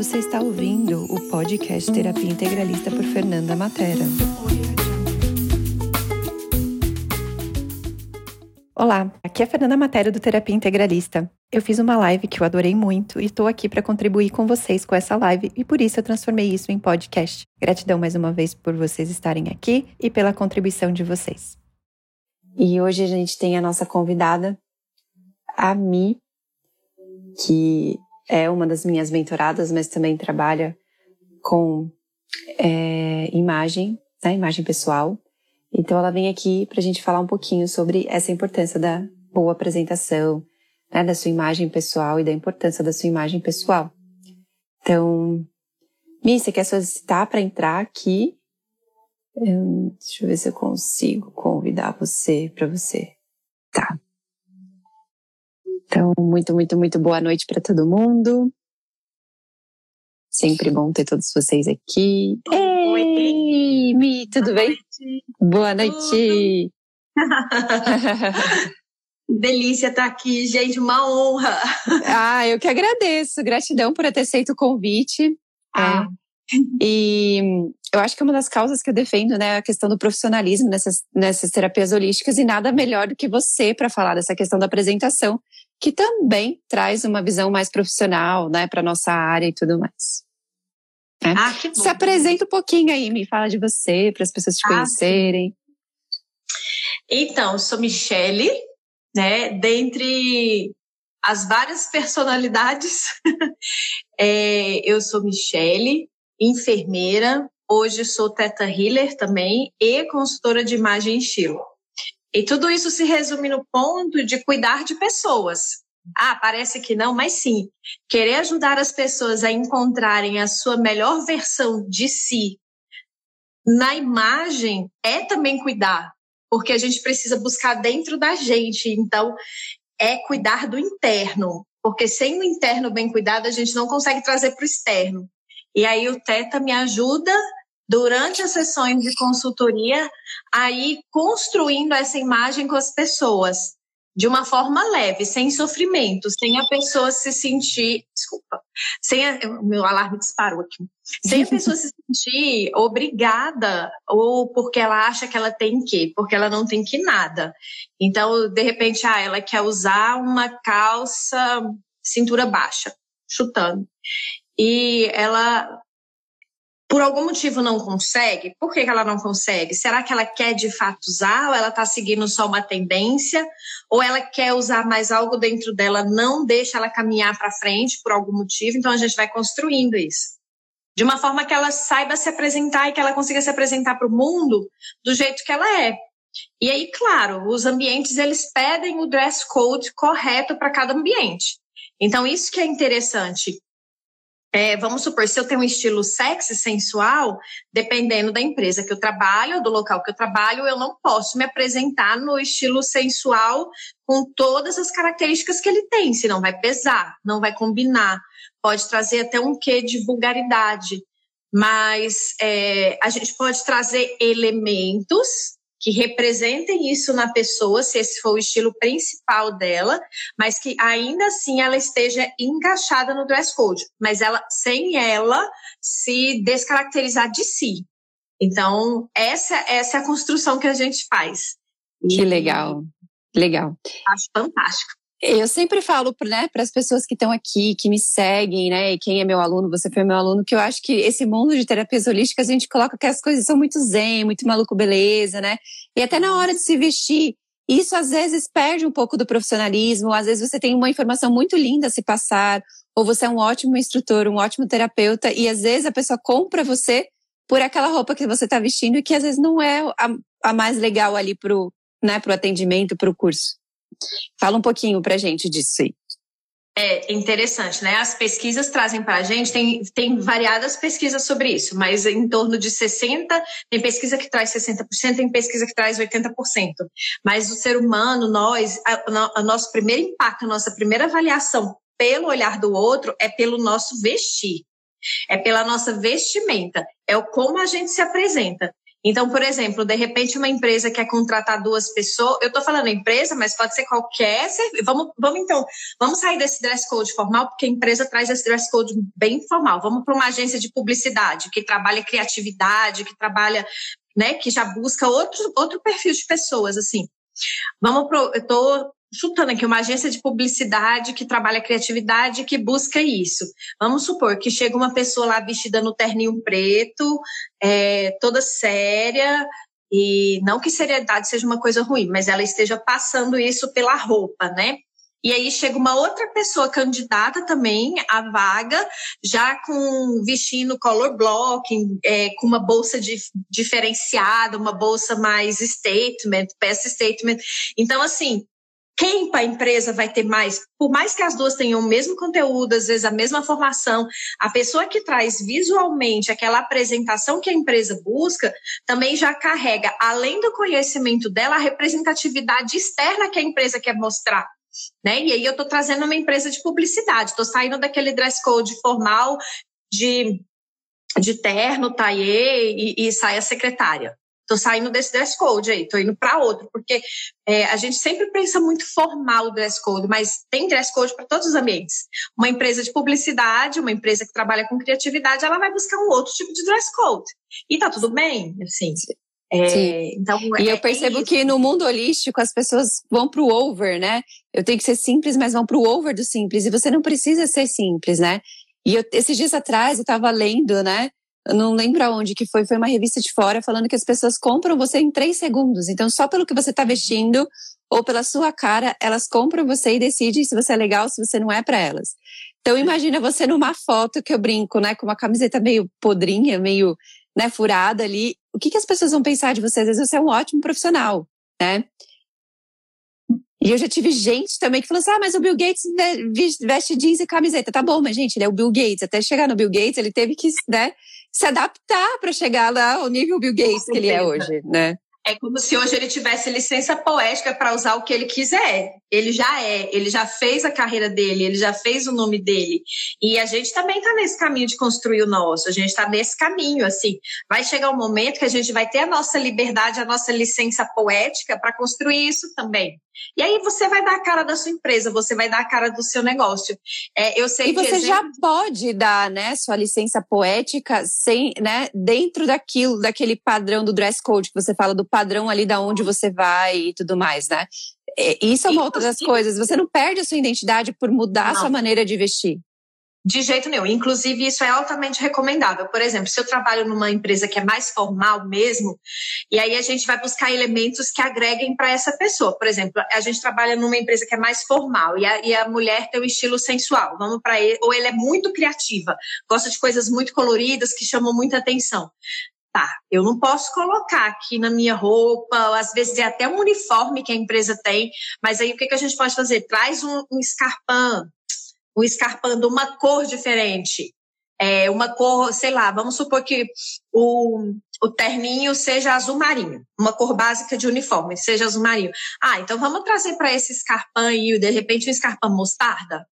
Você está ouvindo o podcast Terapia Integralista por Fernanda Matera. Olá, aqui é a Fernanda Matera do Terapia Integralista. Eu fiz uma live que eu adorei muito e estou aqui para contribuir com vocês com essa live e por isso eu transformei isso em podcast. Gratidão mais uma vez por vocês estarem aqui e pela contribuição de vocês. E hoje a gente tem a nossa convidada, a Mi, que é uma das minhas mentoradas, mas também trabalha com é, imagem, né, imagem pessoal. Então ela vem aqui para a gente falar um pouquinho sobre essa importância da boa apresentação, né, da sua imagem pessoal e da importância da sua imagem pessoal. Então, Mi, você quer solicitar para entrar aqui? Eu, deixa eu ver se eu consigo convidar você para você. Tá. Então, muito, muito, muito boa noite para todo mundo. Sempre bom ter todos vocês aqui. Oi, Ei, Mi, tudo boa bem? Noite. Boa noite. Delícia estar aqui, gente, uma honra. ah, eu que agradeço. Gratidão por ter aceito o convite. Ah. É. E eu acho que é uma das causas que eu defendo, né, a questão do profissionalismo nessas, nessas terapias holísticas e nada melhor do que você para falar dessa questão da apresentação, que também traz uma visão mais profissional, né, para nossa área e tudo mais. É. Ah, que bom. Se apresenta um pouquinho aí, me fala de você, para as pessoas te Ah, conhecerem. Então, sou Michele, né? Dentre as várias personalidades, é, eu sou Michele, enfermeira, hoje sou Teta Healer também e consultora de imagem e estilo. E tudo isso se resume no ponto de cuidar de pessoas. Ah, parece que não, mas sim. Querer ajudar as pessoas a encontrarem a sua melhor versão de si na imagem é também cuidar, porque a gente precisa buscar dentro da gente. Então, é cuidar do interno, porque sem o interno bem cuidado, a gente não consegue trazer para o externo. E aí o Teta me ajuda durante as sessões de consultoria a ir construindo essa imagem com as pessoas de uma forma leve, sem sofrimento, sem a pessoa se sentir, desculpa, sem a, o meu alarme disparou aqui, sem a pessoa se sentir obrigada ou porque ela acha que ela tem que, porque ela não tem que nada. Então, de repente, ah, ela quer usar uma calça cintura baixa, chutando. E ela por algum motivo não consegue, por que, ela não consegue? Será que ela quer de fato usar ou ela está seguindo só uma tendência? Ou ela quer usar mais algo dentro dela, não deixa ela caminhar para frente por algum motivo? Então a gente vai construindo isso. De uma forma que ela saiba se apresentar e que ela consiga se apresentar para o mundo do jeito que ela é. E aí, claro, os ambientes eles pedem o dress code correto para cada ambiente. Então, isso que é interessante. É, vamos supor, se eu tenho um estilo sexy, sensual, dependendo da empresa que eu trabalho, do local que eu trabalho, eu não posso me apresentar no estilo sensual com todas as características que ele tem, senão vai pesar, não vai combinar, pode trazer até um quê de vulgaridade. Mas é, a gente pode trazer elementos que representem isso na pessoa, se esse for o estilo principal dela, mas que ainda assim ela esteja encaixada no dress code, mas ela sem ela se descaracterizar de si. Então, essa, essa é a construção que a gente faz. Que legal, legal. Acho fantástico. Eu sempre falo né, para as pessoas que estão aqui, que me seguem, né? E quem é meu aluno, você foi meu aluno, que eu acho que esse mundo de terapias holísticas a gente coloca que as coisas são muito zen, muito maluco beleza, né? E até na hora de se vestir, isso às vezes perde um pouco do profissionalismo, às vezes você tem uma informação muito linda a se passar, ou você é um ótimo instrutor, um ótimo terapeuta, e às vezes a pessoa compra você por aquela roupa que você está vestindo e que às vezes não é a, a mais legal ali pro, né, pro atendimento, pro curso. Fala um pouquinho pra gente disso aí. É interessante, né? As pesquisas trazem para a gente, tem, tem variadas pesquisas sobre isso, mas em torno de 60%, tem pesquisa que traz 60%, tem pesquisa que traz 80%. Mas o ser humano, nós, o nosso primeiro impacto, a nossa primeira avaliação pelo olhar do outro é pelo nosso vestir, é pela nossa vestimenta, é o como a gente se apresenta. Então, por exemplo, de repente uma empresa quer contratar duas pessoas, eu estou falando empresa, mas pode ser qualquer serviço. Vamos, vamos então, vamos sair desse dress code formal, porque a empresa traz esse dress code bem formal. Vamos para uma agência de publicidade que trabalha criatividade, que trabalha, né, que já busca outro, outro perfil de pessoas, assim. Vamos pro, eu estou chutando aqui, uma agência de publicidade que trabalha criatividade, que busca isso. Vamos supor que chega uma pessoa lá vestida no terninho preto, é, toda séria, e não que seriedade seja uma coisa ruim, mas ela esteja passando isso pela roupa, né? E aí chega uma outra pessoa candidata também à vaga, já com vestindo color blocking, é, com uma bolsa de, diferenciada, uma bolsa mais statement, peça statement. Então, assim, quem para a empresa vai ter mais, por mais que as duas tenham o mesmo conteúdo, às vezes a mesma formação, a pessoa que traz visualmente aquela apresentação que a empresa busca, também já carrega, além do conhecimento dela, a representatividade externa que a empresa quer mostrar. Né? E aí eu estou trazendo uma empresa de publicidade, estou saindo daquele dress code formal de, de terno, taillé e, e saia secretária. Tô saindo desse dress code aí, tô indo para outro, porque é, a gente sempre pensa muito formal o dress code, mas tem dress code para todos os ambientes. Uma empresa de publicidade, uma empresa que trabalha com criatividade, ela vai buscar um outro tipo de dress code. E tá tudo bem, assim. É, então, e é, eu percebo que no mundo holístico as pessoas vão pro over, né? Eu tenho que ser simples, mas vão pro over do simples. E você não precisa ser simples, né? E eu, esses dias atrás eu estava lendo, né? Eu não lembro aonde que foi, foi uma revista de fora falando que as pessoas compram você em três segundos. Então, só pelo que você está vestindo ou pela sua cara, elas compram você e decidem se você é legal, se você não é para elas. Então, imagina você numa foto que eu brinco, né, com uma camiseta meio podrinha, meio, né, furada ali. O que, que as pessoas vão pensar de você? Às vezes você é um ótimo profissional, né? E eu já tive gente também que falou assim: ah, mas o Bill Gates veste jeans e camiseta. Tá bom, mas gente, ele é o Bill Gates. Até chegar no Bill Gates, ele teve que né, se adaptar para chegar lá ao nível Bill Gates que ele é hoje, né? É como se hoje ele tivesse licença poética para usar o que ele quiser. Ele já é, ele já fez a carreira dele, ele já fez o nome dele. E a gente também está nesse caminho de construir o nosso. A gente está nesse caminho, assim. Vai chegar um momento que a gente vai ter a nossa liberdade, a nossa licença poética para construir isso também. E aí você vai dar a cara da sua empresa, você vai dar a cara do seu negócio. É, eu sei e você exemplo... já pode dar, né, sua licença poética sem, né, dentro daquilo, daquele padrão do dress code que você fala do padrão ali da onde você vai e tudo mais, né? É, isso é uma outra das coisas. Você não perde a sua identidade por mudar não. a sua maneira de vestir. De jeito nenhum. Inclusive, isso é altamente recomendável. Por exemplo, se eu trabalho numa empresa que é mais formal mesmo, e aí a gente vai buscar elementos que agreguem para essa pessoa. Por exemplo, a gente trabalha numa empresa que é mais formal e a, e a mulher tem um estilo sensual. Vamos para ele, ou ela é muito criativa, gosta de coisas muito coloridas que chamam muita atenção. Tá, eu não posso colocar aqui na minha roupa, às vezes é até um uniforme que a empresa tem, mas aí o que, que a gente pode fazer? Traz um, um escarpão, um escarpando uma cor diferente. É, uma cor, sei lá, vamos supor que o, o terninho seja azul marinho, uma cor básica de uniforme, seja azul marinho. Ah, então vamos trazer para esse escarpão aí, de repente, um escarpão mostarda?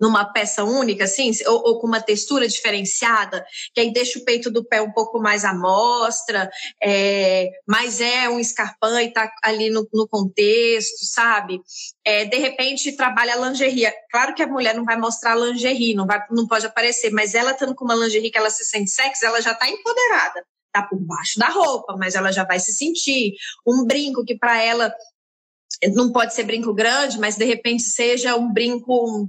Numa peça única, assim, ou, ou, com uma textura diferenciada, que aí deixa o peito do pé um pouco mais à mostra, é, mas é um escarpão e tá ali no, no contexto, sabe? É, de repente trabalha a lingerie. Claro que a mulher não vai mostrar a lingerie, não, vai, não pode aparecer, mas ela estando com uma lingerie que ela se sente sexy, ela já está empoderada. Tá por baixo da roupa, mas ela já vai se sentir. Um brinco que para ela não pode ser brinco grande, mas de repente seja um brinco,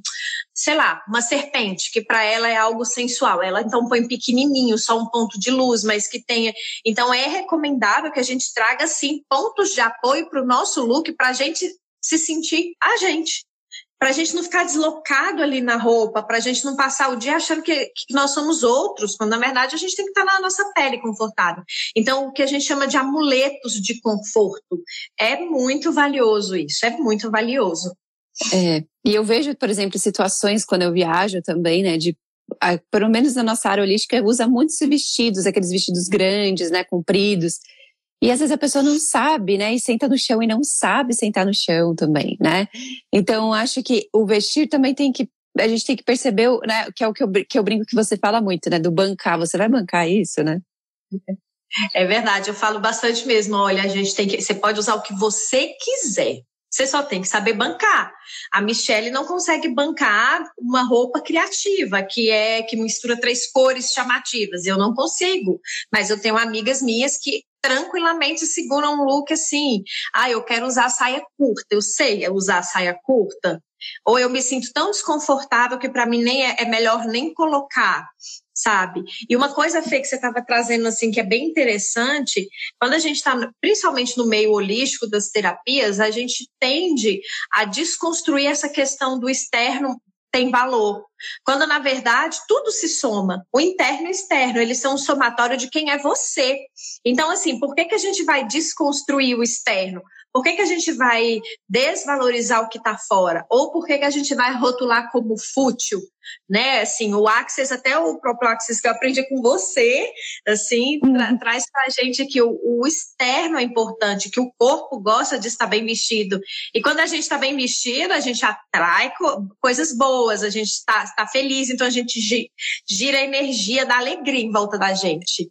sei lá, uma serpente, que para ela é algo sensual. Ela então põe pequenininho, só um ponto de luz, mas que tenha. Então é recomendável que a gente traga sim pontos de apoio para o nosso look, para a gente se sentir a gente para a gente não ficar deslocado ali na roupa, para a gente não passar o dia achando que, que, nós somos outros, quando na verdade a gente tem que estar tá na nossa pele confortável. Então, o que a gente chama de amuletos de conforto é muito valioso isso, é muito valioso. É, e eu vejo, por exemplo, situações quando eu viajo também, né, de pelo menos na nossa área holística, usa muitos vestidos, aqueles vestidos grandes, né, compridos. E às vezes a pessoa não sabe, né? E senta no chão e não sabe sentar no chão também, né? Então acho que o vestir também tem que a gente tem que perceber, né, que é o que eu, que eu brinco que você fala muito, né, do bancar. Você vai bancar isso, né? É verdade, eu falo bastante mesmo. Olha, a gente tem que. Você pode usar o que você quiser. Você só tem que saber bancar. A Michelle não consegue bancar uma roupa criativa, que é que mistura três cores chamativas. Eu não consigo. Mas eu tenho amigas minhas que tranquilamente seguram um look assim. Ah, eu quero usar saia curta. Eu sei usar saia curta. Ou eu me sinto tão desconfortável que para mim nem é, é melhor nem colocar sabe? E uma coisa, Fê, que você estava trazendo, assim, que é bem interessante, quando a gente está, principalmente no meio holístico das terapias, a gente tende a desconstruir essa questão do externo tem valor. Quando, na verdade, tudo se soma. O interno e o externo, eles são um somatório de quem é você. Então, assim, por que, que a gente vai desconstruir o externo? Por que, que a gente vai desvalorizar o que está fora? Ou por que, que a gente vai rotular como fútil? Né? Assim, o Axis, até o próprio Axis que eu aprendi com você, assim, tra uhum. traz para a gente que o, o, externo é importante, que o corpo gosta de estar bem vestido. E quando a gente está bem vestido, a gente atrai co coisas boas, a gente está tá feliz, então a gente gira a energia da alegria em volta da gente.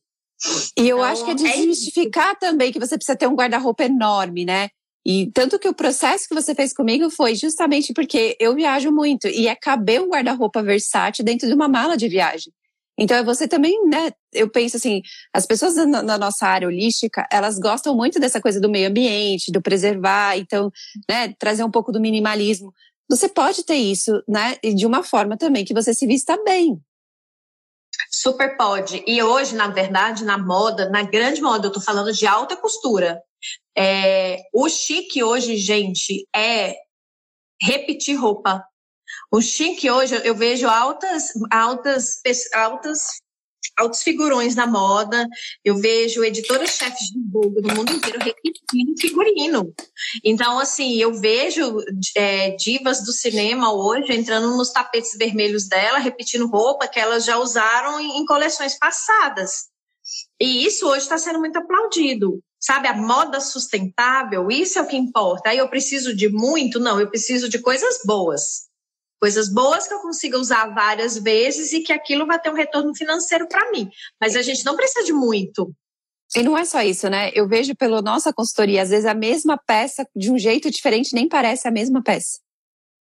E eu então, acho que é de é justificar também que você precisa ter um guarda-roupa enorme, né? E tanto que o processo que você fez comigo foi justamente porque eu viajo muito e é caber um guarda-roupa versátil dentro de uma mala de viagem. Então, é você também, né? Eu penso assim, as pessoas na, na, nossa área holística, elas gostam muito dessa coisa do meio ambiente, do preservar, então, né, trazer um pouco do minimalismo. Você pode ter isso, né? E de uma forma também que você se vista bem. Super pode. E hoje, na verdade, na moda, na grande moda, eu tô falando de alta costura. É, o chique hoje, gente, é repetir roupa. O chique hoje, eu vejo altas, altas, altas, altos figurões na moda. Eu vejo editoras-chefes de Vogue do mundo inteiro repetindo figurino. Então, assim, eu vejo é, divas do cinema hoje entrando nos tapetes vermelhos dela, repetindo roupa que elas já usaram em, em coleções passadas. E isso hoje está sendo muito aplaudido. Sabe, a moda sustentável, isso é o que importa. Aí eu preciso de muito? Não, eu preciso de coisas boas. Coisas boas que eu consiga usar várias vezes e que aquilo vai ter um retorno financeiro para mim. Mas a gente não precisa de muito. E não é só isso, né? Eu vejo pela nossa consultoria, às vezes a mesma peça, de um jeito diferente, nem parece a mesma peça.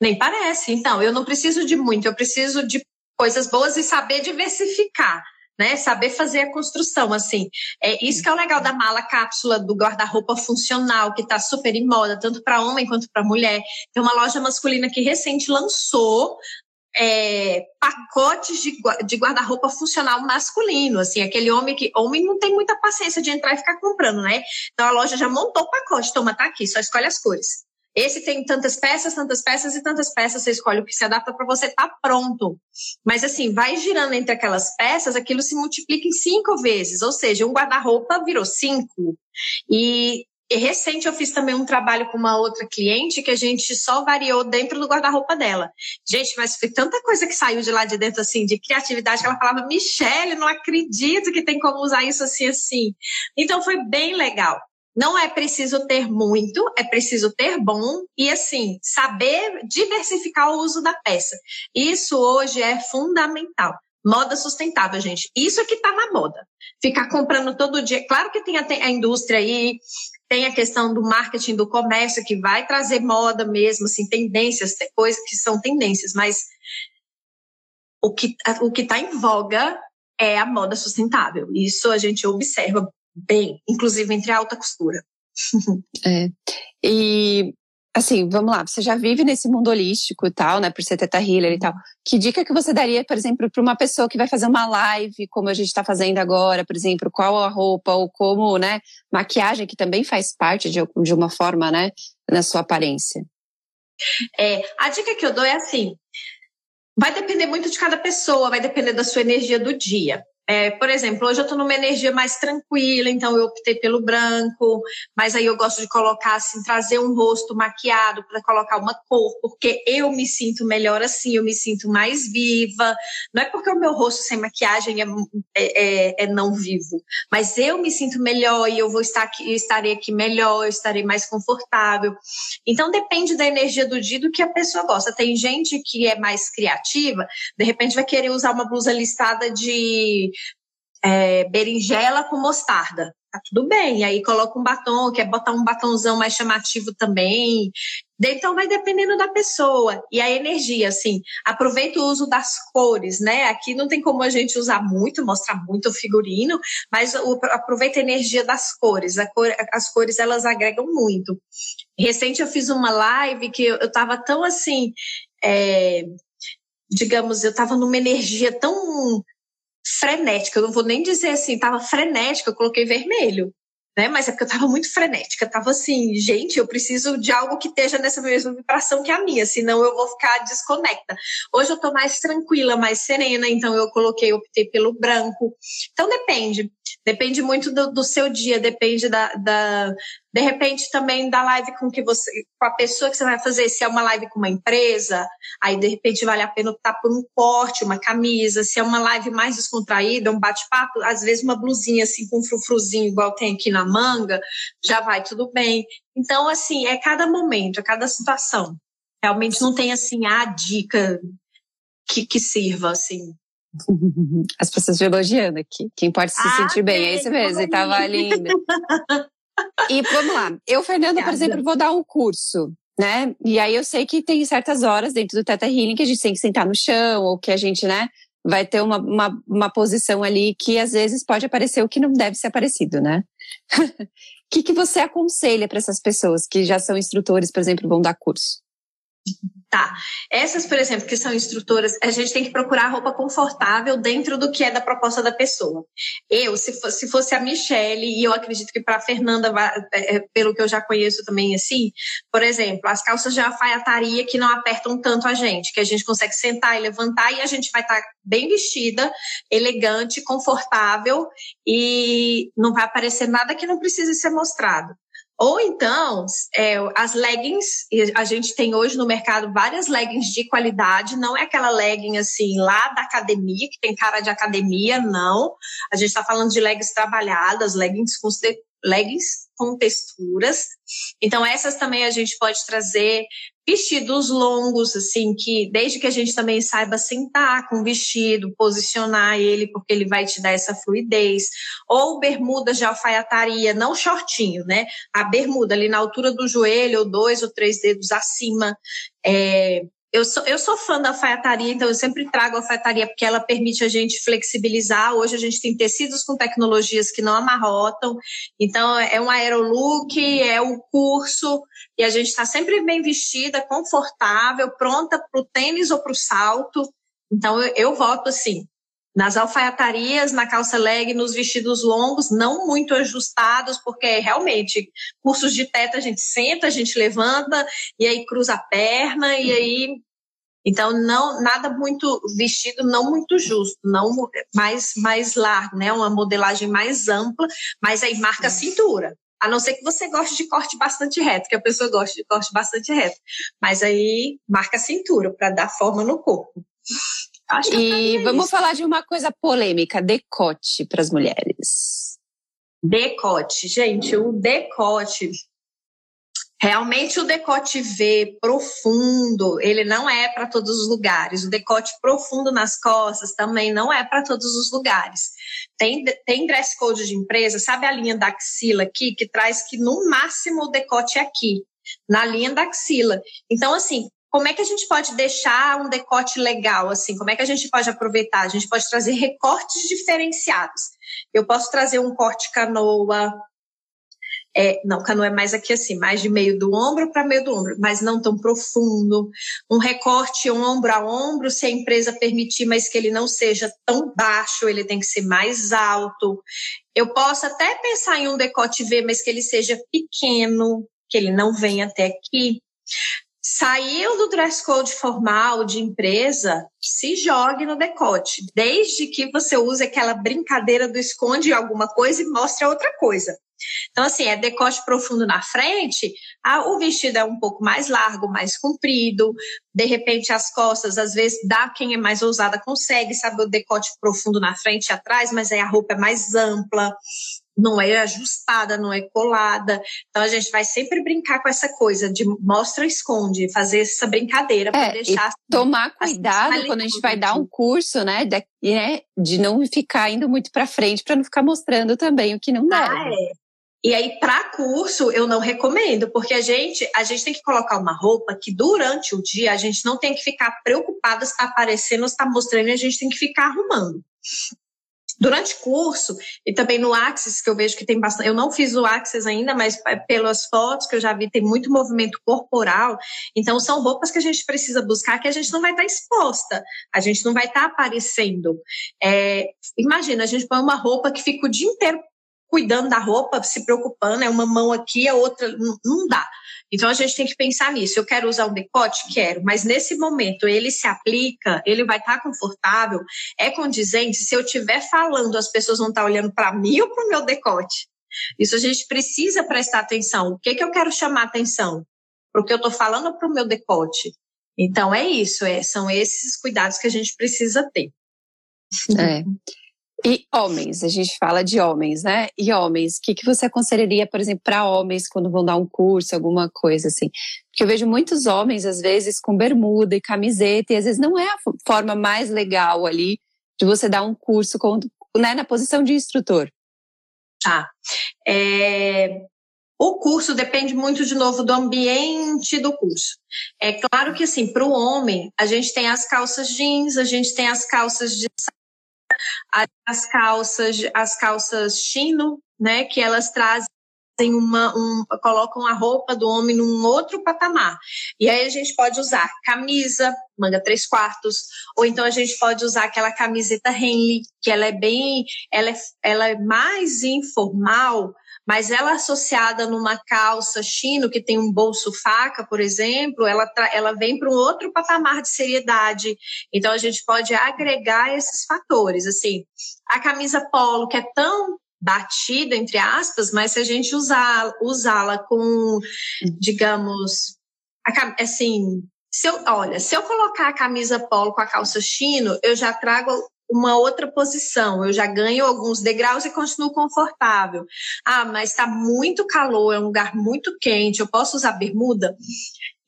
Nem parece. Então, eu não preciso de muito, eu preciso de coisas boas e saber diversificar né? Saber fazer a construção, assim. É isso que é o legal da mala cápsula do guarda-roupa funcional, que está super em moda, tanto para homem quanto para mulher. Tem uma loja masculina que recente lançou é, pacotes de, de guarda-roupa funcional masculino, assim, aquele homem que homem não tem muita paciência de entrar e ficar comprando, né? Então a loja já montou o pacote, toma, tá aqui, só escolhe as cores. Esse tem tantas peças, tantas peças e tantas peças, você escolhe o que se adapta para você estar tá pronto. Mas assim, vai girando entre aquelas peças, aquilo se multiplica em cinco vezes, ou seja, um guarda-roupa virou cinco. E, e recente eu fiz também um trabalho com uma outra cliente que a gente só variou dentro do guarda-roupa dela. Gente, mas foi tanta coisa que saiu de lá de dentro, assim, de criatividade, que ela falava, Michelle, não acredito que tem como usar isso assim, assim. Então foi bem legal. Não é preciso ter muito, é preciso ter bom e, assim, saber diversificar o uso da peça. Isso hoje é fundamental. Moda sustentável, gente. Isso é que está na moda. Ficar comprando todo dia. Claro que tem a, a indústria aí, tem a questão do marketing, do comércio, que vai trazer moda mesmo, assim, tendências, coisas que são tendências, mas o que o está em voga é a moda sustentável. Isso a gente observa bem, inclusive entre alta costura. é. E assim, vamos lá, você já vive nesse mundo holístico e tal, né, por ser teta healer e tal. Que dica que você daria, por exemplo, para uma pessoa que vai fazer uma live, como a gente está fazendo agora, por exemplo, qual a roupa ou como, né, maquiagem que também faz parte de, de uma forma, né, na sua aparência? É, a dica que eu dou é assim, vai depender muito de cada pessoa, vai depender da sua energia do dia. É, por exemplo, hoje eu estou numa energia mais tranquila, então eu optei pelo branco, mas aí eu gosto de colocar assim, trazer um rosto maquiado para colocar uma cor, porque eu me sinto melhor assim, eu me sinto mais viva. Não é porque o meu rosto sem maquiagem é, é, é, é não vivo, mas eu me sinto melhor e eu vou estar aqui, eu estarei aqui melhor, eu estarei mais confortável. Então depende da energia do dia do que a pessoa gosta. Tem gente que é mais criativa, de repente vai querer usar uma blusa listada de é, berinjela com mostarda. Tá tudo bem. Aí coloca um batom, quer botar um batonzão mais chamativo também. Então vai dependendo da pessoa. E a energia, assim, aproveita o uso das cores, né? Aqui não tem como a gente usar muito, mostrar muito o figurino, mas aproveita a energia das cores. Cor, as cores elas agregam muito. Recente eu fiz uma live que eu, eu tava tão assim. É, digamos, eu tava numa energia tão frenética. Eu não vou nem dizer assim, tava frenética, eu coloquei vermelho. Né? Mas é porque eu estava muito frenética, estava assim, gente, eu preciso de algo que esteja nessa mesma vibração que a minha, senão eu vou ficar desconecta. Hoje eu estou mais tranquila, mais serena, então eu coloquei, optei pelo branco. Então depende. Depende muito do, do seu dia, depende da, da, de repente também da live com que você, com a pessoa que você vai fazer, se é uma live com uma empresa, aí de repente vale a pena optar por um corte, uma camisa, se é uma live mais descontraída, um bate-papo, às vezes uma blusinha assim com um frufruzinho igual tem aqui na manga, já vai tudo bem. Então assim, é cada momento, é cada situação. Realmente não tem assim a dica que, que sirva assim. As pessoas elogiando aqui. Quem pode se ah, sentir bem, é isso mesmo. E tava linda. e vamos lá. Eu, Fernanda, por exemplo, vou dar um curso, né? E aí eu sei que tem certas horas dentro do Teta Healing que a gente tem que sentar no chão, ou que a gente, né, vai ter uma, uma, uma posição ali que às vezes pode aparecer o que não deve ser aparecido, né? O que, que você aconselha para essas pessoas que já são instrutores, por exemplo, vão dar curso? Tá. Essas, por exemplo, que são instrutoras, a gente tem que procurar roupa confortável dentro do que é da proposta da pessoa. Eu, se fosse, se fosse a Michelle, e eu acredito que para a Fernanda, é, é, pelo que eu já conheço também assim, por exemplo, as calças de alfaiataria que não apertam tanto a gente, que a gente consegue sentar e levantar e a gente vai estar tá bem vestida, elegante, confortável e não vai aparecer nada que não precise ser mostrado. Ou então, é, as leggings, a gente tem hoje no mercado várias leggings de qualidade, não é aquela legging assim lá da academia, que tem cara de academia, não. A gente está falando de leggings trabalhadas, leggings com, leggings com texturas. Então, essas também a gente pode trazer vestidos longos, assim, que desde que a gente também saiba sentar com o vestido, posicionar ele, porque ele vai te dar essa fluidez. Ou bermudas de alfaiataria, não shortinho, né? A bermuda ali na altura do joelho, ou dois ou três dedos acima. É, eu sou, eu sou fã da alfaiataria, então eu sempre trago a alfaiataria porque ela permite a gente flexibilizar. Hoje a gente tem tecidos com tecnologias que não amarrotam. Então é um aerolook, é o curso, e a gente está sempre bem vestida, confortável, pronta para o tênis ou para o salto. Então eu, eu voto assim. Nas alfaiatarias, na calça leg, nos vestidos longos, não muito ajustados, porque realmente, cursos de teto a gente senta, a gente levanta, e aí cruza a perna, e aí então, não nada muito vestido, não muito justo, não mais, mais largo, né? Uma modelagem mais ampla, mas aí marca a cintura. A não ser que você goste de corte bastante reto, que a pessoa gosta de corte bastante reto. Mas aí marca a cintura para dar forma no corpo. e vamos falar de uma coisa polêmica: decote para as mulheres. Decote, gente, o decote Realmente o decote V profundo, ele não é para todos os lugares. O decote profundo nas costas também não é para todos os lugares. Tem, tem dress code de empresa, sabe a linha da axila aqui, que traz que no máximo o decote é aqui, na linha da axila. Então, assim, como é que a gente pode deixar um decote legal, assim? Como é que a gente pode aproveitar? A gente pode trazer recortes diferenciados. Eu posso trazer um corte canoa, é, não, canoa é mais aqui assim, mais de meio do ombro para meio do ombro, mas não tão profundo. Um recorte ombro a ombro, se a empresa permitir, mas que ele não seja tão baixo, ele tem que ser mais alto. Eu posso até pensar em um decote V, mas que ele seja pequeno, que ele não venha até aqui. Saiu do dress code formal de empresa, se jogue no decote, desde que você use aquela brincadeira do esconde alguma coisa e mostre outra coisa. Então, assim, é decote profundo na frente, ah, o vestido é um pouco mais largo, mais comprido, de repente as costas, às vezes, dá quem é mais ousada consegue, sabe, o decote profundo na frente e atrás, mas aí a roupa é mais ampla. Não é ajustada, não é colada. Então a gente vai sempre brincar com essa coisa de mostra esconde, fazer essa brincadeira para é, deixar assim, tomar cuidado quando a gente vai dar um curso, né, de, né, de não ficar indo muito para frente para não ficar mostrando também o que não deve. Ah, é. E aí, para curso, eu não recomendo, porque a gente, a gente tem que colocar uma roupa que durante o dia a gente não tem que ficar preocupada se está aparecendo, se está mostrando, e a gente tem que ficar arrumando. Durante curso e também no Axis, que eu vejo que tem bastante. Eu não fiz o Axis ainda, mas pelas fotos que eu já vi, tem muito movimento corporal. Então, são roupas que a gente precisa buscar que a gente não vai estar tá exposta, a gente não vai estar tá aparecendo. É, imagina, a gente põe uma roupa que fica o dia inteiro cuidando da roupa, se preocupando, é uma mão aqui, a outra. Não, não dá. Então a gente tem que pensar nisso. Eu quero usar um decote? Quero, mas nesse momento ele se aplica, ele vai estar tá confortável, é condizente. Se eu estiver falando, as pessoas vão estar tá olhando para mim ou para o meu decote. Isso a gente precisa prestar atenção. O que, que eu quero chamar atenção? Para o que eu estou falando para o meu decote. Então é isso, é, são esses cuidados que a gente precisa ter. É. E homens, a gente fala de homens, né? E homens, o que, que você aconselharia, por exemplo, para homens quando vão dar um curso, alguma coisa assim? Porque eu vejo muitos homens, às vezes, com bermuda e camiseta, e às vezes não é a forma mais legal ali de você dar um curso com, né, na posição de instrutor. Tá. É, o curso depende muito, de novo, do ambiente do curso. É claro que, assim, para o homem, a gente tem as calças jeans, a gente tem as calças de as calças, as calças chino, né, que elas trazem uma, um, colocam a roupa do homem num outro patamar. E aí a gente pode usar camisa, manga três quartos, ou então a gente pode usar aquela camiseta Henley, que ela é bem, ela é, ela é mais informal, mas ela associada numa calça chino que tem um bolso faca, por exemplo, ela, ela vem para um outro patamar de seriedade. Então a gente pode agregar esses fatores, assim, a camisa polo que é tão batida entre aspas, mas se a gente usar usá-la com, digamos, assim, se eu, olha, se eu colocar a camisa polo com a calça chino, eu já trago uma outra posição, eu já ganho alguns degraus e continuo confortável. Ah, mas está muito calor, é um lugar muito quente, eu posso usar bermuda?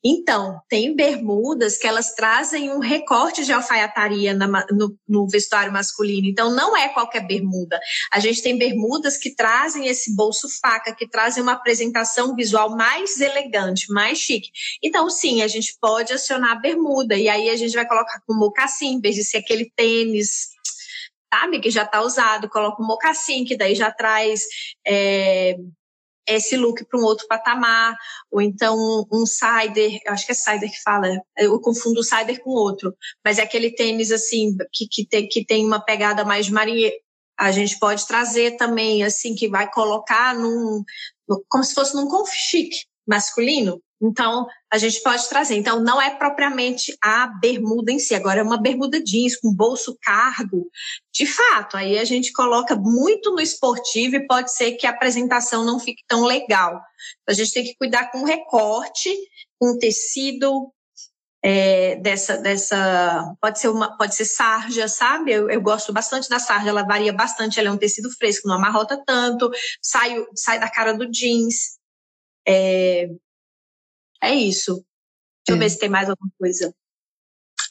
Então, tem bermudas que elas trazem um recorte de alfaiataria na, no, no, vestuário masculino. Então, não é qualquer bermuda. A gente tem bermudas que trazem esse bolso faca, que trazem uma apresentação visual mais elegante, mais chique. Então, sim, a gente pode acionar a bermuda. E aí a gente vai colocar com mocassim, em vez de ser aquele tênis sabe, que já está usado, coloca um mocassim, que daí já traz é, esse look para um outro patamar, ou então um, cider, acho que é cider que fala, eu confundo o cider com outro, mas é aquele tênis assim que, que, tem, que tem uma pegada mais de marinheiro. A gente pode trazer também, assim, que vai colocar num, como se fosse num conf chic masculino, então, a gente pode trazer. Então, não é propriamente a bermuda em si, agora é uma bermuda jeans com bolso cargo. De fato, aí a gente coloca muito no esportivo e pode ser que a apresentação não fique tão legal. A gente tem que cuidar com o recorte, com o tecido, é, dessa, dessa pode ser uma pode ser sarja, sabe? Eu, eu, gosto bastante da sarja, ela varia bastante, ela é um tecido fresco, não amarrota tanto, sai, sai da cara do jeans. É, é isso. Deixa é. eu ver se tem mais alguma coisa.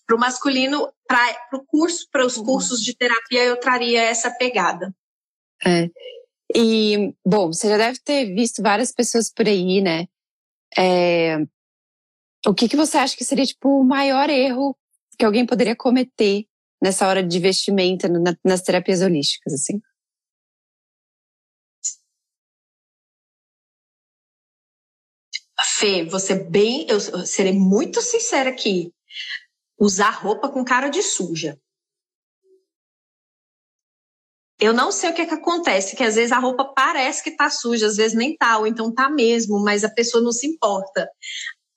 Para o masculino, para o curso, para os uhum. cursos de terapia, eu traria essa pegada. É. E, bom, você já deve ter visto várias pessoas por aí, né? É, o que, que você acha que seria, tipo, o maior erro que alguém poderia cometer nessa hora de vestimenta na, nas terapias holísticas, assim? Fê, você bem, eu serei muito sincera aqui. Usar roupa com cara de suja. Eu não sei o que, é que acontece, que às vezes a roupa parece que tá suja, às vezes nem tá, ou então tá mesmo, mas a pessoa não se importa.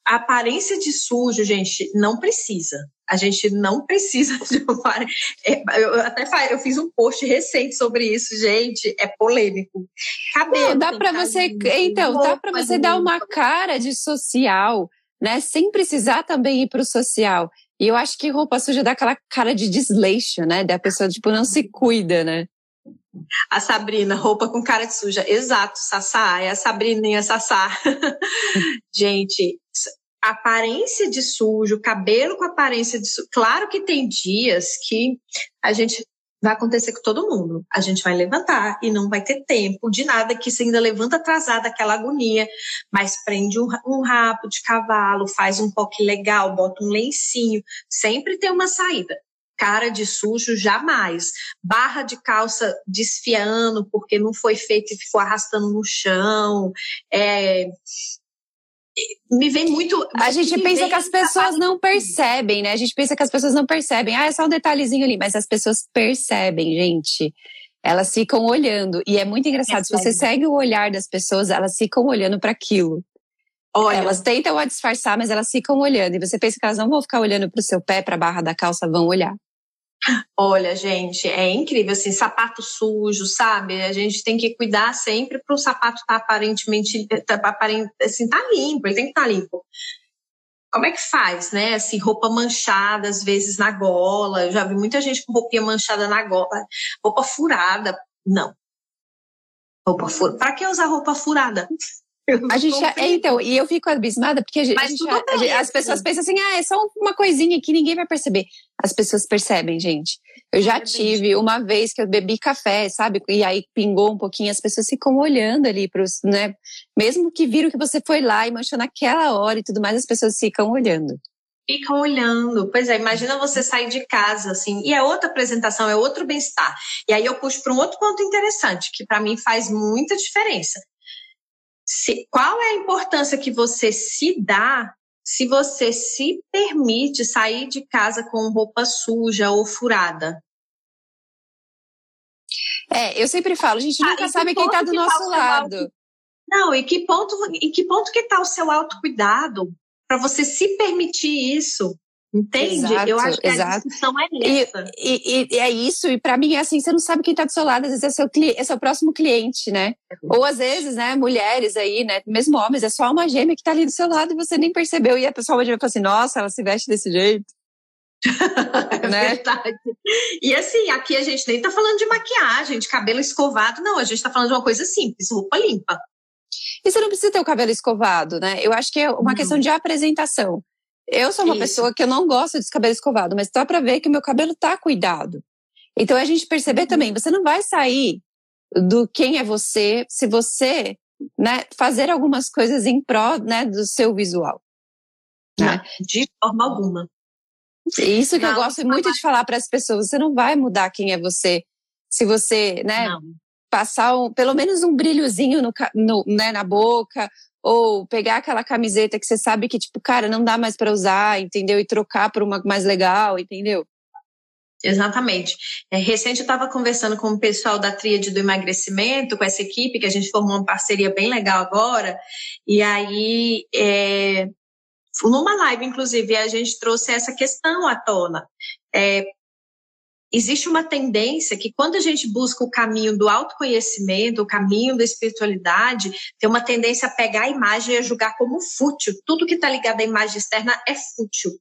A aparência de sujo, gente, não precisa. A gente não precisa de uma. É, eu até eu fiz um post recente sobre isso, gente. É polêmico. Cabelo. Não, dá para você. Então, dá para você dar uma cara de social, né? Sem precisar também ir para o social. E eu acho que roupa suja dá aquela cara de desleixo, né? Da pessoa, tipo, não se cuida, né? A Sabrina, roupa com cara de suja. Exato, Sassá, é a Sabrininha Sassá. Gente, aparência de sujo, cabelo com aparência de sujo. Claro que tem dias que a gente vai acontecer com todo mundo. A gente vai levantar e não vai ter tempo de nada, que você ainda levanta atrasada aquela agonia, mas prende um, um rabo de cavalo, faz um coque legal, bota um lencinho, sempre tem uma saída. Cara de sujo, jamais. Barra de calça desfiando porque não foi feito e ficou arrastando no chão. É, me vem muito. A gente pensa que as pessoas não percebem, né? A gente pensa que as pessoas não percebem. Ah, é só um detalhezinho ali, mas as pessoas percebem, gente. Elas ficam olhando. E é muito engraçado. É Se você segue o olhar das pessoas, elas ficam olhando para aquilo. Olha. Elas tentam a disfarçar, mas elas ficam olhando. E você pensa que elas não vão ficar olhando para o seu pé, para a barra da calça, vão olhar. Olha, gente, é incrível, assim, sapato sujo, sabe? A gente tem que cuidar sempre para o sapato estar tá aparentemente, tá, aparent, assim, tá limpo, ele tem que estar tá limpo. Como é que faz, né? Assim, roupa manchada, às vezes na gola. Eu já vi muita gente com roupinha manchada na gola. Roupa furada. Não. Roupa furada. Para que usar roupa furada? A gente, é, então, e eu fico abismada porque a gente, gente, as pessoas assim. pensam assim, ah, é só uma coisinha que ninguém vai perceber. As pessoas percebem, gente. Eu já tive uma vez que eu bebi café, sabe? E aí pingou um pouquinho, as pessoas ficam olhando ali pros, né? Mesmo que viram que você foi lá e manchou naquela hora e tudo mais, as pessoas ficam olhando. Ficam olhando. Pois é, imagina você sair de casa, assim, e é outra apresentação, é outro bem-estar. E aí eu puxo para um outro ponto interessante, que para mim faz muita diferença se, qual é a importância que você se dá se você se permite sair de casa com roupa suja ou furada? É, eu sempre falo, a gente ah, nunca sabe quem está do nosso tá lado. Auto... Não, e que ponto, em que ponto que está o seu autocuidado para você se permitir isso? Entende? Exato, eu acho que exato. a discussão é essa. E, e, e é isso, e para mim é assim, você não sabe quem está do seu lado, às vezes é seu, é seu próximo cliente, né? Uhum. Ou às vezes, né, mulheres aí, né, mesmo homens, é só uma gêmea que está ali do seu lado e você nem percebeu. E a pessoa vai falar assim, nossa, ela se veste desse jeito. é né? verdade. E assim, aqui a gente nem tá falando de maquiagem, de cabelo escovado, não, a gente tá falando de uma coisa simples, roupa limpa. E você não precisa ter o cabelo escovado, né? Eu acho que é uma questão de apresentação. Eu sou uma Isso. pessoa que eu não gosto de cabelo escovado, mas dá para ver que o meu cabelo tá cuidado. Então a gente perceber uhum. também, você não vai sair do quem é você se você, né, fazer algumas coisas em prol, né, do seu visual. Né? De forma alguma. Isso que não, eu gosto muito de falar para as pessoas, você não vai mudar quem é você se você, né, não. passar um, pelo menos um brilhozinho no, no, né, na boca, ou pegar aquela camiseta que você sabe que, tipo, cara, não dá mais para usar, entendeu? E trocar por uma mais legal, entendeu? Exatamente. É, recente eu estava conversando com o pessoal da Tríade do Emagrecimento, com essa equipe, que a gente formou uma parceria bem legal agora, e aí, é, numa live, inclusive, a gente trouxe essa questão à tona. É, existe uma tendência que quando a gente busca o caminho do autoconhecimento, o caminho da espiritualidade, tem uma tendência a pegar a imagem e a julgar como fútil. Tudo que está ligado à imagem externa é fútil.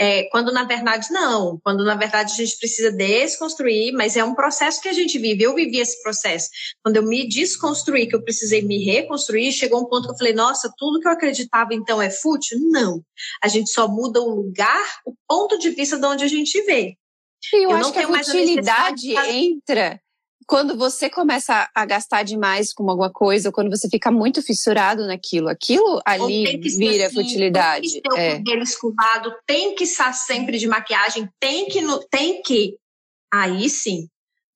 É, quando na verdade não, quando na verdade a gente precisa desconstruir, mas é um processo que a gente vive. Eu vivi esse processo. Quando eu me desconstruí, que eu precisei me reconstruir, chegou um ponto que eu falei: nossa, tudo que eu acreditava então é fútil? Não. A gente só muda o lugar, o ponto de vista de onde a gente vê. Eu, eu acho que a utilidade entra quando você começa a gastar demais com alguma coisa, ou quando você fica muito fissurado naquilo, aquilo ali vira assim, futilidade. Tem que ter é. o cabelo escovado, tem que estar sempre de maquiagem, tem que, tem que. Aí sim.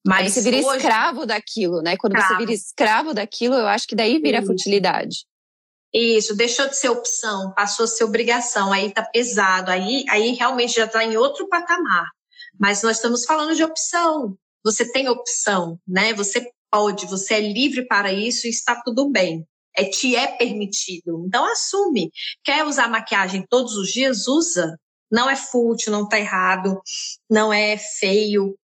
Mas Aí você vira hoje, escravo daquilo, né? Quando escravo. você vira escravo daquilo, eu acho que daí vira Isso. futilidade. Isso, deixou de ser opção, passou a ser obrigação, aí tá pesado, aí, aí realmente já está em outro patamar. Mas nós estamos falando de opção. Você tem opção, né? Você pode, você é livre para isso e está tudo bem. É, te é permitido. Então assume. Quer usar maquiagem todos os dias? Usa. Não é fútil, não está errado, não é feio.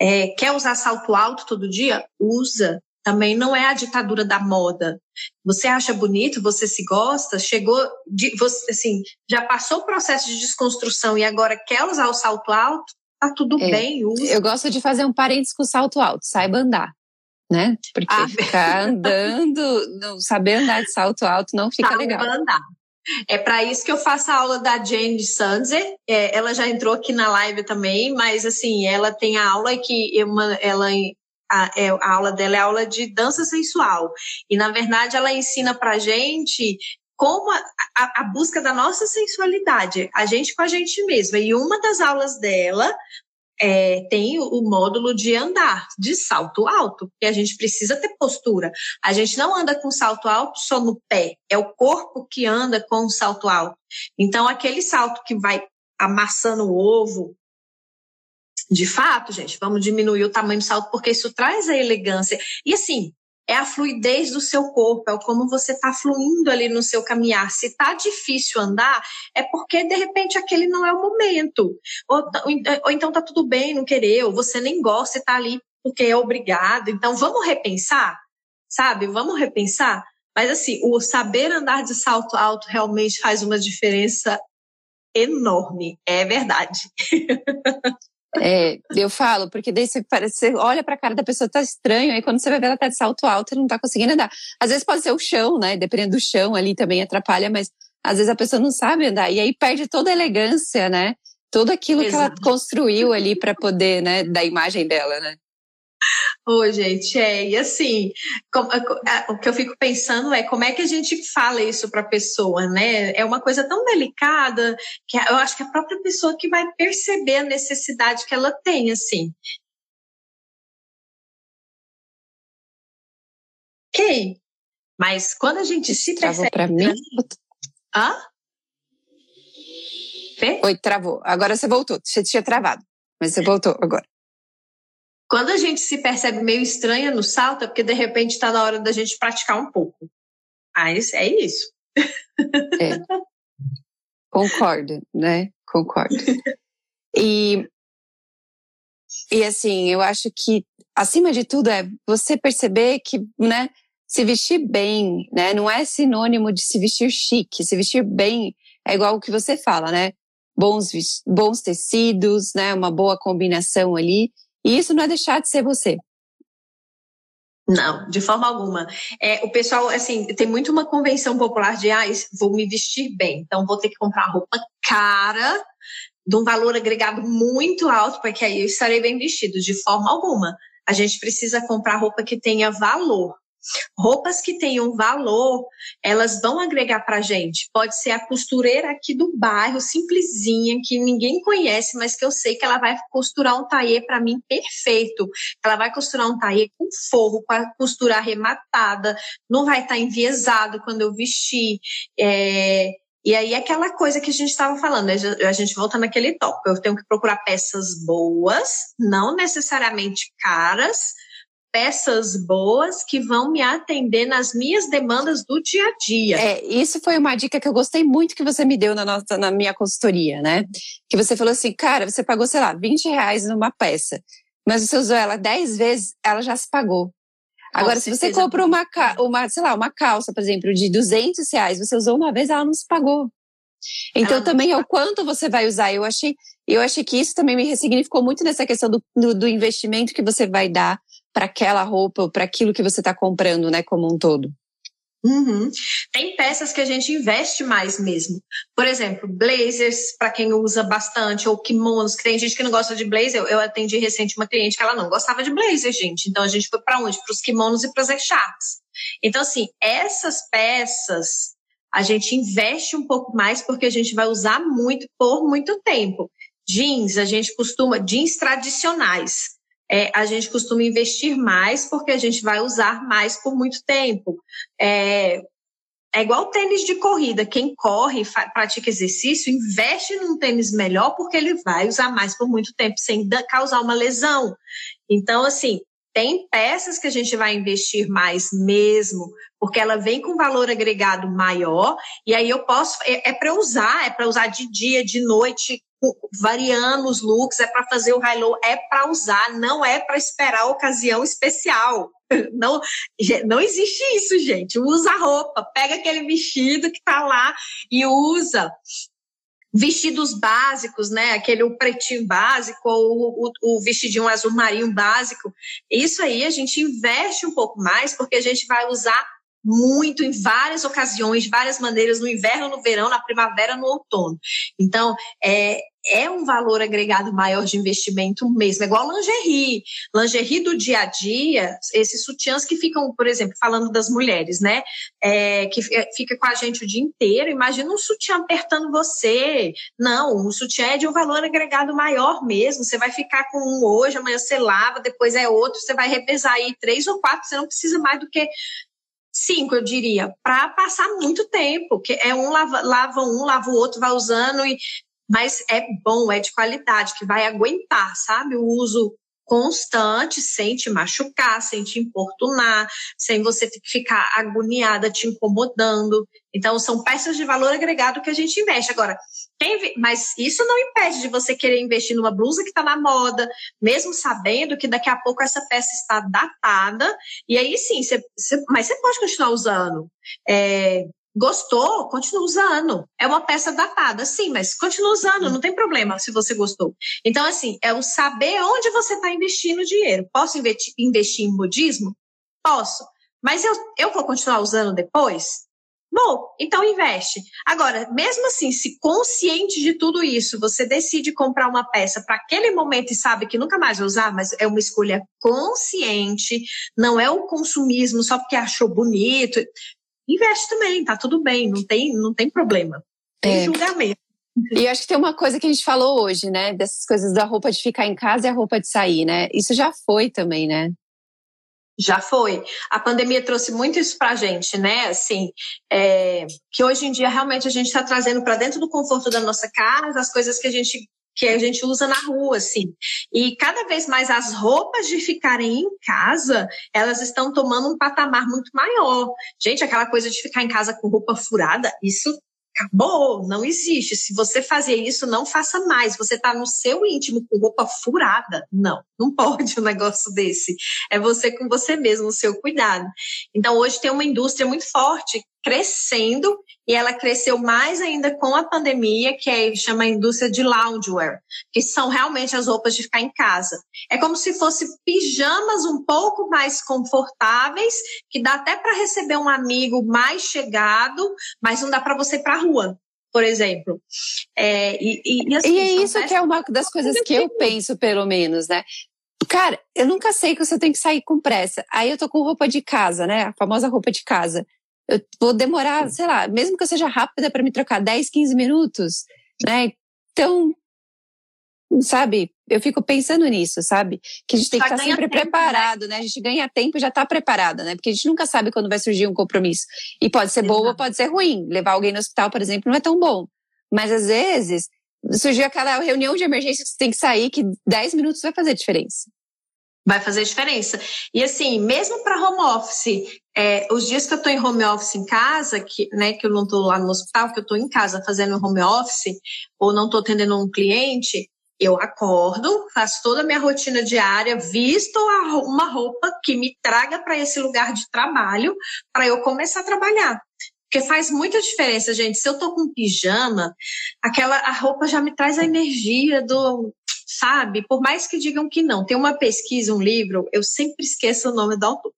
É, quer usar salto alto todo dia? Usa também não é a ditadura da moda. Você acha bonito, você se gosta, chegou, de, você, assim, já passou o processo de desconstrução e agora quer usar o salto alto, tá tudo é, bem, usa. Eu gosto de fazer um parênteses com salto alto, saiba andar. Né? Porque ah, ficar andando, não saber andar de salto alto não fica saiba legal. Andar. É para isso que eu faço a aula da Jane Sanzer. É, ela já entrou aqui na live também, mas assim, ela tem a aula que uma, ela a, é, a aula dela é aula de dança sensual. E na verdade ela ensina para gente como a, a, a, busca da nossa sensualidade, a gente com a gente mesma. E uma das aulas dela é, tem o módulo de andar, de salto alto, porque a gente precisa ter postura. A gente não anda com salto alto só no pé, é o corpo que anda com o salto alto. Então, aquele salto que vai amassando o ovo, de fato, gente, vamos diminuir o tamanho do salto, porque isso traz a elegância. E assim, é a fluidez do seu corpo, é como você está fluindo ali no seu caminhar. Se está difícil andar, é porque de repente aquele não é o momento. Ou, ou então tá tudo bem, não querer, ou você nem gosta e está ali porque é obrigado. Então vamos repensar, sabe? Vamos repensar. Mas assim, o saber andar de salto alto realmente faz uma diferença enorme, é verdade. É, eu falo, porque daí você, parece, você olha pra cara da pessoa, tá estranho, aí quando você vai ver ela tá de salto alto e não tá conseguindo andar. Às vezes pode ser o chão, né? Dependendo do chão ali também atrapalha, mas às vezes a pessoa não sabe andar. E aí perde toda a elegância, né? Tudo aquilo Exato. que ela construiu ali para poder, né, da imagem dela, né? Ô, gente, é, e assim, como, o que eu fico pensando é como é que a gente fala isso para a pessoa, né? É uma coisa tão delicada que eu acho que a própria pessoa que vai perceber a necessidade que ela tem, assim. Ok, mas quando a gente se travou para mim? Hã? Fê? Oi, travou. Agora você voltou. Você tinha travado, mas você voltou agora. Quando a gente se percebe meio estranha no salto, é porque de repente está na hora da gente praticar um pouco. Aí é isso. É. Concordo, né? Concordo. E, e assim, eu acho que acima de tudo é você perceber que, né, se vestir bem, né, não é sinônimo de se vestir chique. Se vestir bem é igual o que você fala, né? Bons, bons tecidos, né, uma boa combinação ali. E isso não é deixar de ser você. Não, de forma alguma. É, o pessoal, assim, tem muito uma convenção popular de, ah, vou me vestir bem, então vou ter que comprar roupa cara, de um valor agregado muito alto, porque aí eu estarei bem vestido. De forma alguma. A gente precisa comprar roupa que tenha valor. Roupas que tenham valor, elas vão agregar para a gente. Pode ser a costureira aqui do bairro, simplesinha, que ninguém conhece, mas que eu sei que ela vai costurar um taie para mim perfeito. Ela vai costurar um taie com forro, com a costura arrematada, não vai estar tá enviesado quando eu vestir. É, e aí, aquela coisa que a gente estava falando, a gente volta naquele tópico. Eu tenho que procurar peças boas, não necessariamente caras, peças boas que vão me atender nas minhas demandas do dia a dia. É, isso foi uma dica que eu gostei muito que você me deu na, nossa, na minha consultoria, né? Que você falou assim, cara, você pagou, sei lá, 20 reais numa peça, mas você usou ela 10 vezes, ela já se pagou. Agora, se você compra uma, uma, sei lá, uma calça, por exemplo, de 200 reais, você usou uma vez, ela não se pagou. Então, também é o quanto você vai usar. Eu achei, eu achei que isso também me ressignificou muito nessa questão do, do, do investimento que você vai dar para aquela roupa ou para aquilo que você está comprando, né, como um todo. Uhum. Tem peças que a gente investe mais mesmo. Por exemplo, blazers, para quem usa bastante, ou kimonos, que tem gente que não gosta de blazer. Eu atendi recente uma cliente que ela não gostava de blazer, gente. Então a gente foi para onde? Para os kimonos e para as echarpes. Então, assim, essas peças a gente investe um pouco mais porque a gente vai usar muito por muito tempo. Jeans, a gente costuma, jeans tradicionais é, a gente costuma investir mais porque a gente vai usar mais por muito tempo. É, é igual tênis de corrida. Quem corre, pratica exercício, investe num tênis melhor porque ele vai usar mais por muito tempo sem causar uma lesão. Então, assim, tem peças que a gente vai investir mais mesmo, porque ela vem com valor agregado maior, e aí eu posso, é, é para usar, é para usar de dia, de noite, variando os looks, é para fazer o high-low, é para usar, não é para esperar a ocasião especial. Não, não existe isso, gente. Usa a roupa, pega aquele vestido que tá lá e usa. vestidos básicos, né? Aquele pretinho básico ou o, o, vestidinho azul marinho básico. Isso aí a gente investe um pouco mais porque a gente vai usar muito em várias ocasiões, de várias maneiras, no inverno, no verão, na primavera, no outono. Então, é, é um valor agregado maior de investimento mesmo. É igual lingerie. Lingerie do dia a dia, esses sutiãs que ficam, por exemplo, falando das mulheres, né? É, que fica com a gente o dia inteiro. Imagina um sutiã apertando você. Não, o sutiã é de um valor agregado maior mesmo. Você vai ficar com um hoje, amanhã você lava, depois é outro, você vai revezar aí três ou quatro, você não precisa mais do que cinco, eu diria, para passar muito tempo, que é um lava, lava um, lava o outro, vai usando, e, mas é bom, é de qualidade, que vai aguentar, sabe? O uso constante, sem te machucar, sem te importunar, sem você ficar agoniada, te incomodando. Então, são peças de valor agregado que a gente investe. Agora, quem, mas isso não impede de você querer investir numa blusa que está na moda, mesmo sabendo que daqui a pouco essa peça está datada, e aí sim, você, mas você pode continuar usando. É, Gostou? Continua usando. É uma peça datada, sim, mas continua usando, não tem problema se você gostou. Então, assim, é o saber onde você está investindo o dinheiro. Posso investir, em modismo? Posso. Mas eu, eu vou continuar usando depois? Bom, então investe. Agora, mesmo assim, se consciente de tudo isso, você decide comprar uma peça para aquele momento e sabe que nunca mais vai usar, mas é uma escolha consciente, não é o consumismo só porque achou bonito investe também, tá tudo bem, não tem, não tem problema. Tem é. julgamento. E acho que tem uma coisa que a gente falou hoje, né? Dessas coisas da roupa de ficar em casa e a roupa de sair, né? Isso já foi também, né? Já foi. A pandemia trouxe muito isso para a gente, né? Assim, é, que hoje em dia realmente a gente está trazendo para dentro do conforto da nossa casa as coisas que a gente que a gente usa na rua, assim. E cada vez mais as roupas de ficarem em casa, elas estão tomando um patamar muito maior. Gente, aquela coisa de ficar em casa com roupa furada, isso acabou, não existe. Se você fazer isso, não faça mais. Você está no seu íntimo com roupa furada. Não, não pode um negócio desse. É você com você mesmo, o seu cuidado. Então, hoje tem uma indústria muito forte crescendo e ela cresceu mais ainda com a pandemia, que é, chama a indústria de loungewear, que são realmente as roupas de ficar em casa. É como se fosse pijamas um pouco mais confortáveis, que dá até para receber um amigo mais chegado, mas não dá para você ir para a rua. Por exemplo. É, e, e, assim, e, é isso que é uma das coisas que eu penso, pelo menos, né? Cara, eu nunca sei que você tem que sair com pressa. Aí eu tô com roupa de casa, né? A famosa roupa de casa eu vou demorar, sei lá, mesmo que eu seja rápida para me trocar 10, 15 minutos, né? Então, sabe, eu fico pensando nisso, sabe? Que a gente tem que estar tá sempre tempo, né? preparado, né? né? A gente ganha tempo e já está preparada, né? Porque a gente nunca sabe quando vai surgir um compromisso. E pode ser bom ou pode ser ruim. Levar alguém no hospital, por exemplo, não é tão bom. Mas às vezes surgiu aquela reunião de emergência que você tem que sair, que 10 minutos vai fazer diferença vai fazer diferença. E assim, mesmo para home office, é, os dias que eu estou em home office em casa, que, né, que eu não estou lá no hospital, que eu estou em casa fazendo home office, ou não estou atendendo um cliente, eu acordo, faço toda a minha rotina diária, visto uma roupa que me traga para esse lugar de trabalho, para eu começar a trabalhar. Porque faz muita diferença, gente. Se eu tô com pijama, aquela a roupa já me traz a energia do sabe? Por mais que digam que não. Tem uma pesquisa, um livro, eu sempre esqueço o nome do autor.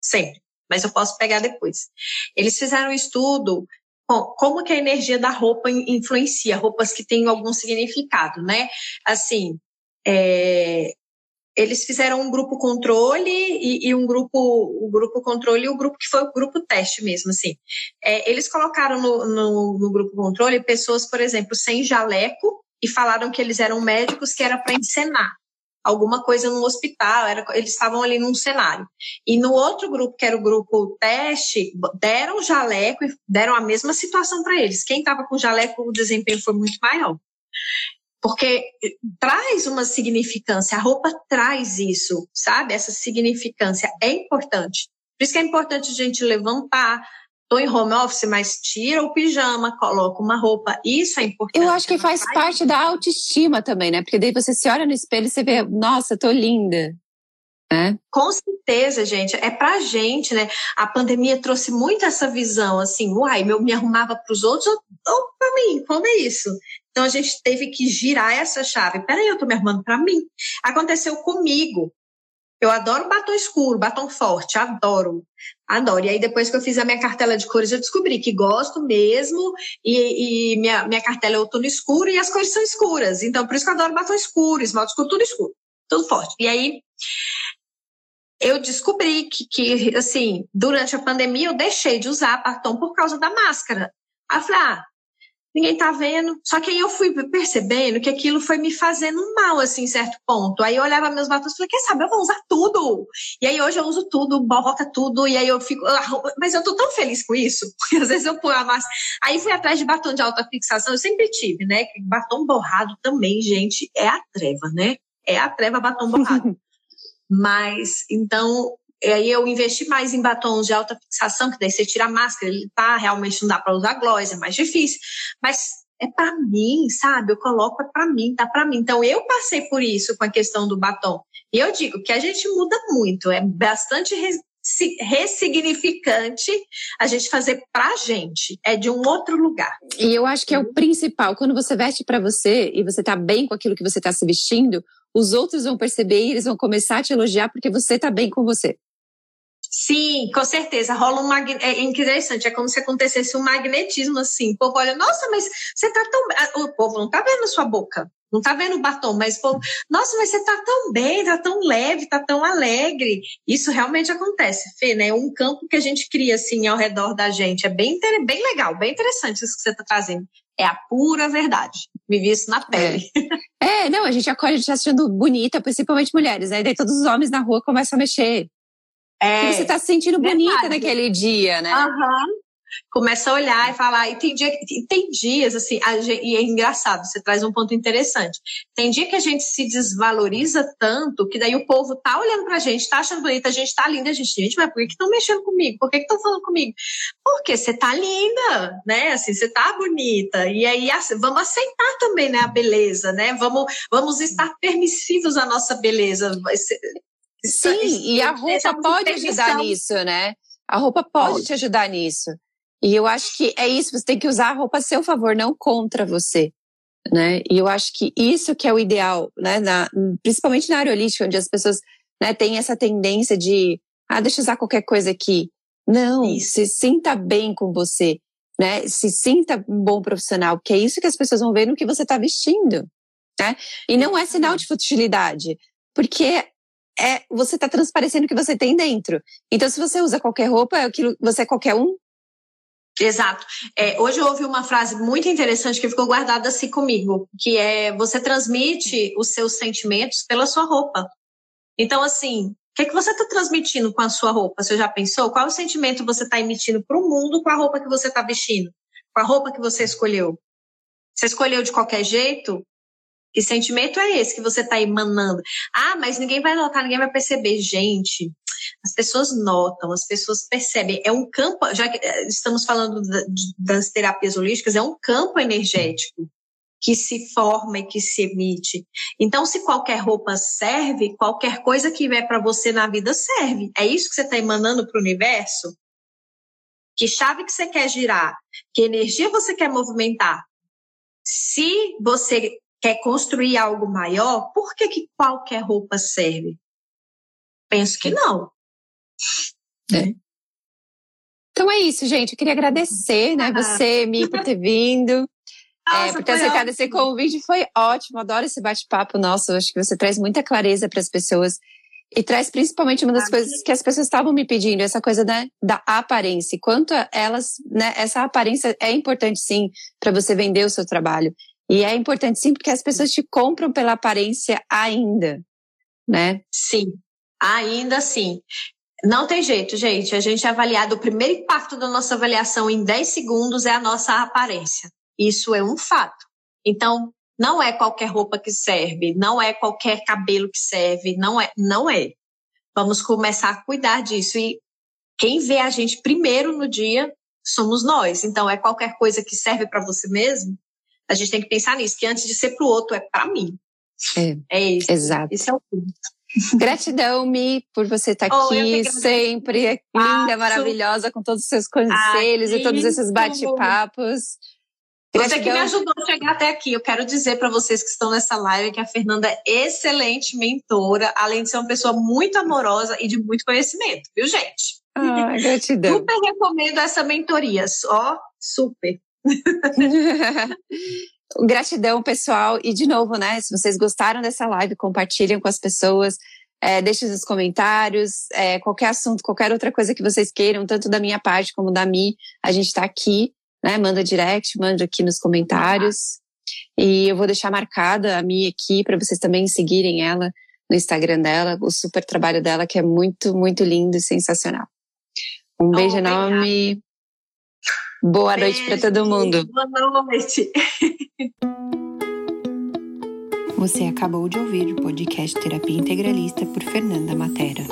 Sempre. Mas eu posso pegar depois. Eles fizeram um estudo como que a energia da roupa influencia, roupas que têm algum significado, né? Assim, é, eles fizeram um grupo controle e, e, um grupo o grupo controle e o grupo que foi o grupo teste mesmo assim é, eles colocaram no, no, no, grupo controle pessoas por exemplo sem jaleco e falaram que eles eram médicos que era para encenar alguma coisa no hospital, era, eles estavam ali num cenário. E no outro grupo, que era o grupo teste, deram jaleco e deram a mesma situação para eles. Quem estava com jaleco, o desempenho foi muito maior. Porque traz uma significância, a roupa traz isso, sabe? Essa significância é importante. Por isso que é importante a gente levantar, Estou em home office, mas tira o pijama, coloca uma roupa. Isso é importante. Eu acho que faz parte da autoestima também, né? Porque daí você se olha no espelho e você vê, nossa, tô linda. É. Com certeza, gente, é pra gente, né? A pandemia trouxe muito essa visão, assim, uai, eu me arrumava para os outros ou, ou para mim, como é isso? Então a gente teve que girar essa chave. Peraí, eu tô me arrumando para mim. Aconteceu comigo. Eu adoro batom escuro, batom forte, adoro, adoro. E aí, depois que eu fiz a minha cartela de cores, eu descobri que gosto mesmo, e, e minha, minha cartela é outono escuro e as cores são escuras. Então, por isso que eu adoro batom escuro, esmalte escuro, tudo escuro, tudo forte. E aí, eu descobri que, que, assim, durante a pandemia, eu deixei de usar batom por causa da máscara. Aí eu falei, ah, ninguém tá vendo. Só que aí eu fui percebendo que aquilo foi me fazendo mal, assim, em certo ponto. Aí eu olhava meus batons e falei, quer saber, eu vou usar tudo. E aí hoje eu uso tudo, borroca tudo, e aí eu fico. Mas eu tô tão feliz com isso, porque às vezes eu ponho a massa. Aí fui atrás de batom de alta fixação, eu sempre tive, né? Batom borrado também, gente, é a treva, né? É a treva batom borrado. Mas, então, aí eu investi mais em batons de alta fixação, que daí você tira a máscara, ele tá, realmente não dá para usar gloss, é mais difícil. Mas é para mim, sabe? Eu coloco é para mim, tá para mim. Então eu passei por isso com a questão do batom. E eu digo que a gente muda muito, é bastante ressignificante a gente fazer pra gente, é de um outro lugar. E eu acho que é o principal, quando você veste para você e você tá bem com aquilo que você tá se vestindo, os outros vão perceber e eles vão começar a te elogiar porque você tá bem com você. Sim, com certeza. Rola um mag... é interessante, é como se acontecesse um magnetismo assim. O povo olha, nossa, mas você tá tão. O povo não tá vendo a sua boca, não tá vendo o batom, mas o povo, nossa, mas você tá tão bem, tá tão leve, tá tão alegre. Isso realmente acontece, Fê, né? É um campo que a gente cria assim ao redor da gente. É bem, bem legal, bem interessante isso que você tá trazendo. É a pura verdade. Vivi isso na pele. É, é não, a gente acorda, a gente tá achando bonita, principalmente mulheres, né? Daí todos os homens na rua começam a mexer. É, você está se sentindo verdade. bonita naquele dia, né? Uhum. Começa a olhar e falar. E tem, dia, tem dias, assim, gente, e é engraçado, você traz um ponto interessante. Tem dia que a gente se desvaloriza tanto que daí o povo tá olhando pra gente, tá achando bonita, a gente tá linda, a gente, gente, mas por que estão mexendo comigo? Por que estão falando comigo? Porque você tá linda, né? Assim, você tá bonita. E aí assim, vamos aceitar também, né, a beleza, né? Vamos, vamos estar permissivos à nossa beleza. Sim, e a roupa pode ajudar nisso, né? A roupa pode, pode te ajudar nisso. E eu acho que é isso, você tem que usar a roupa a seu favor, não contra você. Né? E eu acho que isso que é o ideal, né? Na, principalmente na área holística, onde as pessoas né, têm essa tendência de ah, deixa eu usar qualquer coisa aqui. Não, isso. se sinta bem com você, né? Se sinta um bom profissional, porque é isso que as pessoas vão ver no que você está vestindo. Né? E não é sinal de futilidade, porque é você está transparecendo o que você tem dentro. Então, se você usa qualquer roupa, é aquilo, você é qualquer um. Exato. É, hoje houve uma frase muito interessante que ficou guardada assim comigo, que é você transmite os seus sentimentos pela sua roupa. Então, assim, o que, é que você está transmitindo com a sua roupa? Você já pensou? Qual o sentimento você está emitindo para o mundo com a roupa que você está vestindo? Com a roupa que você escolheu? Você escolheu de qualquer jeito? Que sentimento é esse que você está emanando? Ah, mas ninguém vai notar, ninguém vai perceber. Gente, as pessoas notam, as pessoas percebem. É um campo, já que eh, estamos falando das terapias holísticas, é um campo energético que se forma e que se emite. Então, se qualquer roupa serve, qualquer coisa que vier para você na vida serve. É isso que você está emanando para o universo? Que chave que você quer girar? Que energia você quer movimentar? Se você quer construir algo maior, por que, que qualquer roupa serve? Penso que não. É. Então é isso, gente. Eu queria agradecer, né, ah. você, Mi, por ter vindo. Nossa, é, por ter aceitado esse convite. Foi ótimo. Adoro esse bate-papo nosso. Acho que você traz muita clareza para as pessoas. E traz principalmente uma das coisas que as pessoas estavam me pedindo, essa coisa né, da aparência. Quanto elas, né, essa aparência é importante sim para você vender o seu trabalho. E é importante sim, porque as pessoas te compram pela aparência ainda, né? Sim, ainda sim. Não tem jeito, gente. A gente é avaliado, o primeiro impacto da nossa avaliação em 10 segundos é a nossa aparência. Isso é um fato. Então, não é qualquer roupa que serve, não é qualquer cabelo que serve, não é, não é. Vamos começar a cuidar disso e quem vê a gente primeiro no dia somos nós. Então, é qualquer coisa que serve para você mesmo, a gente tem que pensar nisso, que antes de ser para o outro, é para mim. É, é isso. Exato. Esse é o ponto. Gratidão, Mi, por você estar oh, aqui sempre, é linda, maravilhosa, com todos os seus conselhos ah, e todos esses bate-papos. Você que me ajudou a chegar até aqui. Eu quero dizer para vocês que estão nessa live que a Fernanda é excelente mentora, além de ser uma pessoa muito amorosa e de muito conhecimento, viu, gente? Ah, gratidão. Super recomendo essa mentoria, só super. Gratidão, pessoal. E de novo, né? Se vocês gostaram dessa live, compartilhem com as pessoas. É, deixem nos comentários, é, qualquer assunto, qualquer outra coisa que vocês queiram, tanto da minha parte como da Mi, a gente está aqui, né? Manda direct, manda aqui nos comentários. E eu vou deixar marcada a Mi aqui para vocês também seguirem ela no Instagram dela, o super trabalho dela, que é muito, muito lindo e sensacional. Um beijo oh, enorme. Boa Beijo, noite para todo mundo. Boa noite. Você acabou de ouvir o podcast Terapia Integralista por Fernanda Matera.